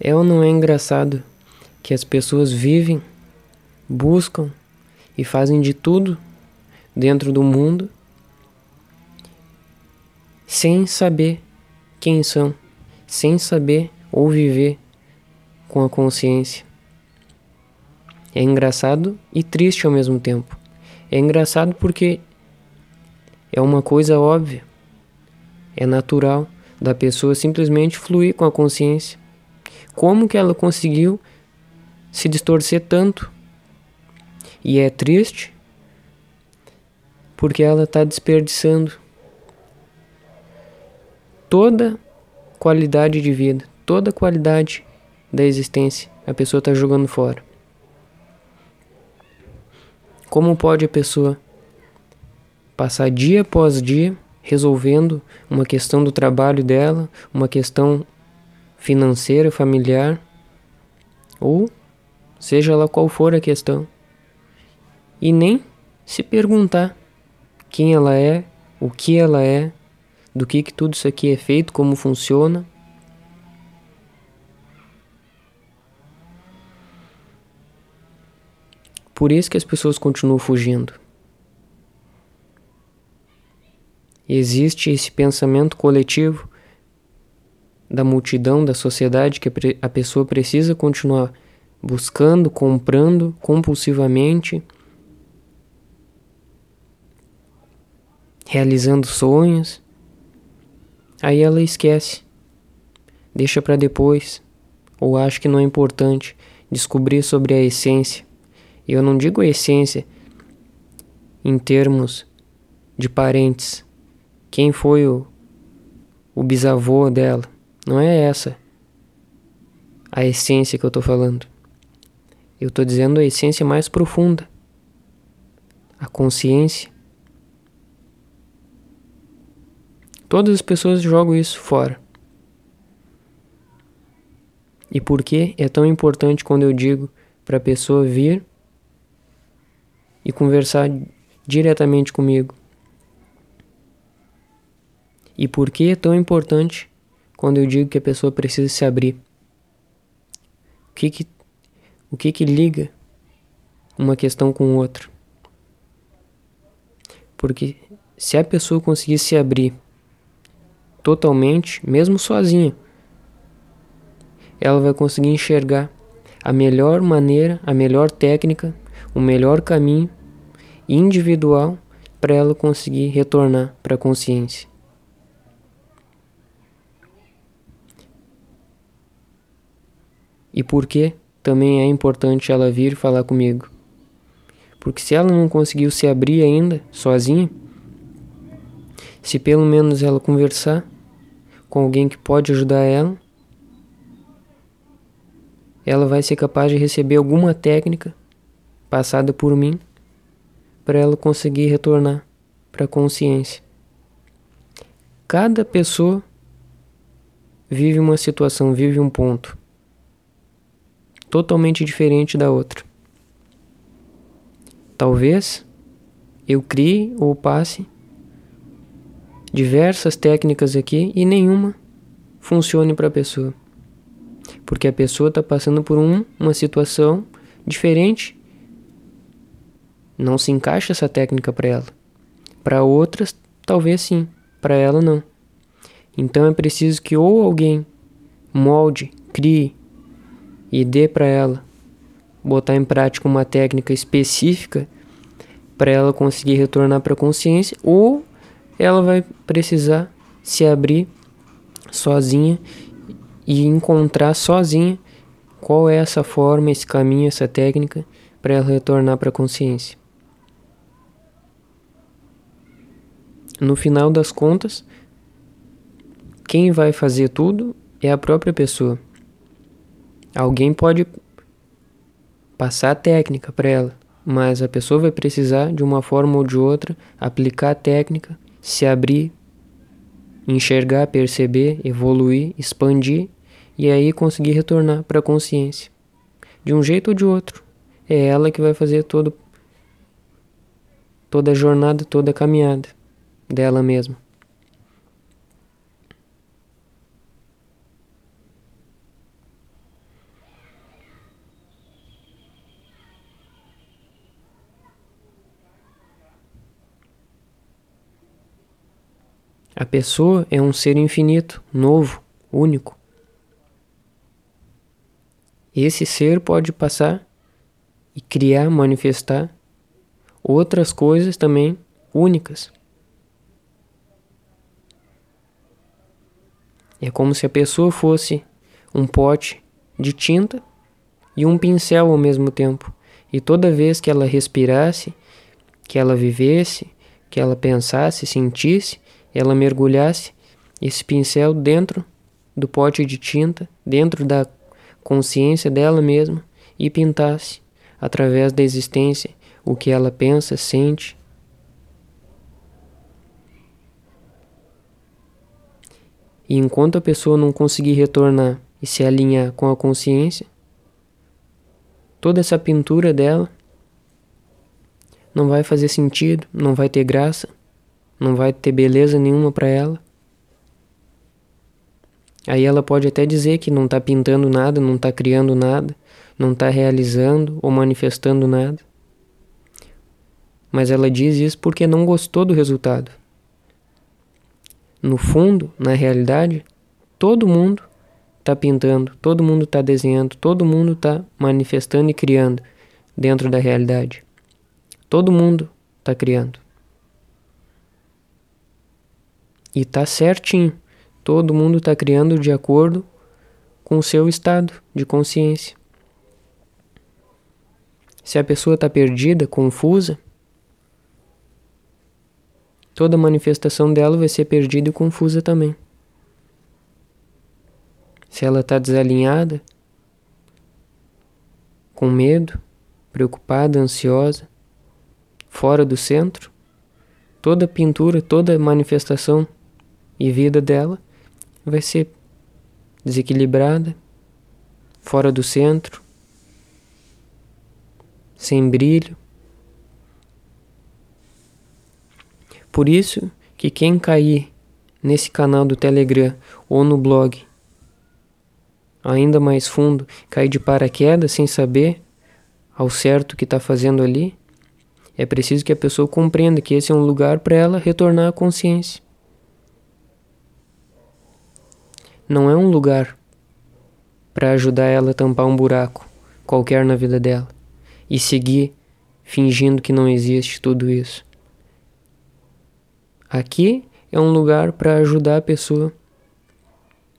É ou não é engraçado que as pessoas vivem, buscam e fazem de tudo dentro do mundo sem saber quem são, sem saber ou viver com a consciência. É engraçado e triste ao mesmo tempo. É engraçado porque é uma coisa óbvia, é natural da pessoa simplesmente fluir com a consciência. Como que ela conseguiu se distorcer tanto? E é triste porque ela está desperdiçando toda qualidade de vida, toda qualidade da existência, a pessoa está jogando fora. Como pode a pessoa passar dia após dia resolvendo uma questão do trabalho dela, uma questão financeira, familiar, ou seja lá qual for a questão, e nem se perguntar quem ela é, o que ela é, do que, que tudo isso aqui é feito, como funciona. Por isso que as pessoas continuam fugindo. Existe esse pensamento coletivo da multidão, da sociedade, que a pessoa precisa continuar buscando, comprando compulsivamente, realizando sonhos. Aí ela esquece, deixa para depois, ou acha que não é importante descobrir sobre a essência. E eu não digo a essência em termos de parentes. Quem foi o, o bisavô dela? Não é essa a essência que eu estou falando. Eu estou dizendo a essência mais profunda, a consciência Todas as pessoas jogam isso fora. E por que é tão importante quando eu digo para a pessoa vir e conversar diretamente comigo? E por que é tão importante quando eu digo que a pessoa precisa se abrir? O que que, o que, que liga uma questão com outra? Porque se a pessoa conseguir se abrir totalmente, mesmo sozinha, ela vai conseguir enxergar a melhor maneira, a melhor técnica, o melhor caminho individual para ela conseguir retornar para a consciência. E por que também é importante ela vir falar comigo? Porque se ela não conseguiu se abrir ainda sozinha, se pelo menos ela conversar, com alguém que pode ajudar ela, ela vai ser capaz de receber alguma técnica passada por mim para ela conseguir retornar para a consciência. Cada pessoa vive uma situação, vive um ponto totalmente diferente da outra. Talvez eu crie ou passe diversas técnicas aqui e nenhuma funcione para a pessoa. Porque a pessoa está passando por um, uma situação diferente. Não se encaixa essa técnica para ela. Para outras, talvez sim, para ela não. Então é preciso que ou alguém molde, crie e dê para ela botar em prática uma técnica específica para ela conseguir retornar para a consciência, ou ela vai precisar se abrir sozinha e encontrar sozinha qual é essa forma, esse caminho, essa técnica para ela retornar para a consciência. No final das contas, quem vai fazer tudo é a própria pessoa. Alguém pode passar a técnica para ela, mas a pessoa vai precisar, de uma forma ou de outra, aplicar a técnica se abrir, enxergar, perceber, evoluir, expandir e aí conseguir retornar para a consciência. De um jeito ou de outro. É ela que vai fazer todo, toda a jornada, toda a caminhada dela mesma. A pessoa é um ser infinito, novo, único. Esse ser pode passar e criar, manifestar outras coisas também únicas. É como se a pessoa fosse um pote de tinta e um pincel ao mesmo tempo. E toda vez que ela respirasse, que ela vivesse, que ela pensasse, sentisse, ela mergulhasse esse pincel dentro do pote de tinta, dentro da consciência dela mesma e pintasse através da existência o que ela pensa, sente. E enquanto a pessoa não conseguir retornar e se alinhar com a consciência, toda essa pintura dela não vai fazer sentido, não vai ter graça, não vai ter beleza nenhuma para ela. Aí ela pode até dizer que não está pintando nada, não está criando nada, não está realizando ou manifestando nada. Mas ela diz isso porque não gostou do resultado. No fundo, na realidade, todo mundo está pintando, todo mundo está desenhando, todo mundo está manifestando e criando dentro da realidade. Todo mundo está criando. E está certinho. Todo mundo está criando de acordo com o seu estado de consciência. Se a pessoa está perdida, confusa, toda manifestação dela vai ser perdida e confusa também. Se ela está desalinhada, com medo, preocupada, ansiosa, fora do centro, toda pintura, toda manifestação e vida dela vai ser desequilibrada, fora do centro, sem brilho. Por isso que quem cair nesse canal do Telegram ou no blog ainda mais fundo, cair de paraquedas sem saber ao certo o que está fazendo ali, é preciso que a pessoa compreenda que esse é um lugar para ela retornar à consciência. Não é um lugar para ajudar ela a tampar um buraco qualquer na vida dela e seguir fingindo que não existe tudo isso. Aqui é um lugar para ajudar a pessoa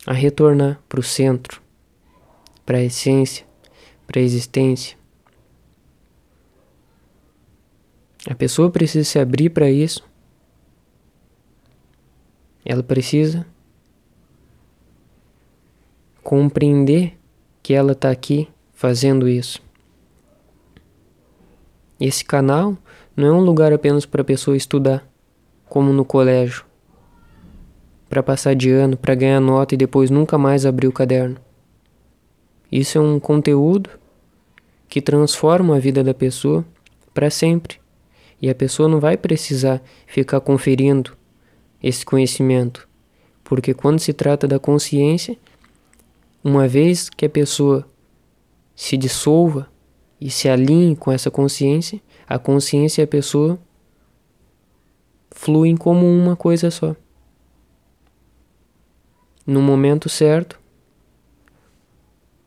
a retornar para o centro, para a essência, para a existência. A pessoa precisa se abrir para isso. Ela precisa compreender que ela está aqui fazendo isso. Esse canal não é um lugar apenas para a pessoa estudar, como no colégio, para passar de ano, para ganhar nota e depois nunca mais abrir o caderno. Isso é um conteúdo que transforma a vida da pessoa para sempre. E a pessoa não vai precisar ficar conferindo esse conhecimento, porque quando se trata da consciência, uma vez que a pessoa se dissolva e se alinhe com essa consciência, a consciência e a pessoa fluem como uma coisa só. No momento certo,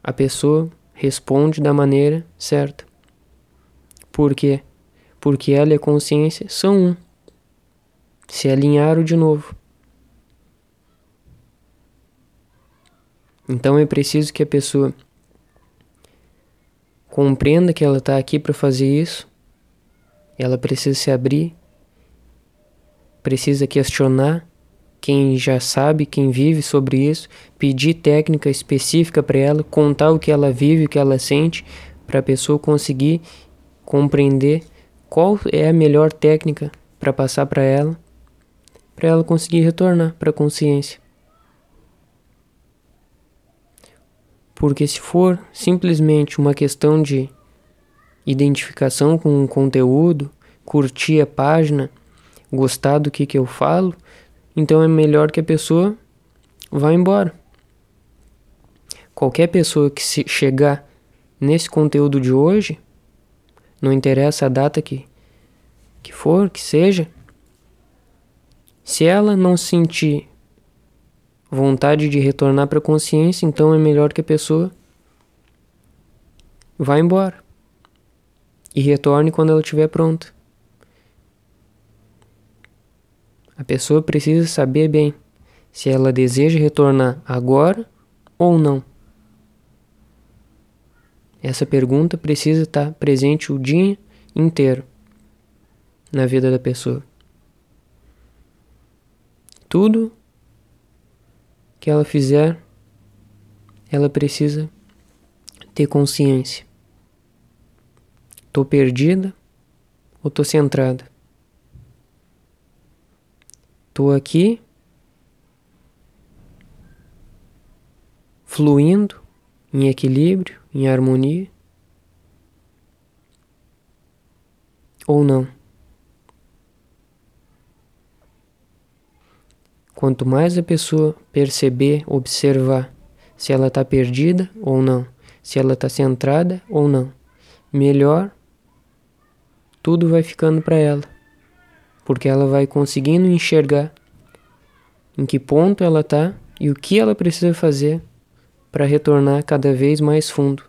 a pessoa responde da maneira certa. Por quê? porque ela e a consciência são um. Se alinharam de novo. Então é preciso que a pessoa compreenda que ela está aqui para fazer isso, ela precisa se abrir, precisa questionar quem já sabe, quem vive sobre isso, pedir técnica específica para ela, contar o que ela vive, o que ela sente, para a pessoa conseguir compreender qual é a melhor técnica para passar para ela, para ela conseguir retornar para a consciência. Porque se for simplesmente uma questão de identificação com o conteúdo, curtir a página, gostar do que, que eu falo, então é melhor que a pessoa vá embora. Qualquer pessoa que se chegar nesse conteúdo de hoje não interessa a data que, que for, que seja. Se ela não sentir vontade de retornar para a consciência, então é melhor que a pessoa vá embora e retorne quando ela estiver pronta. A pessoa precisa saber bem se ela deseja retornar agora ou não. Essa pergunta precisa estar presente o dia inteiro na vida da pessoa. Tudo que ela fizer, ela precisa ter consciência. Tô perdida ou tô centrada? Tô aqui fluindo em equilíbrio, em harmonia ou não? Quanto mais a pessoa perceber, observar se ela está perdida ou não, se ela está centrada ou não, melhor tudo vai ficando para ela, porque ela vai conseguindo enxergar em que ponto ela está e o que ela precisa fazer para retornar cada vez mais fundo.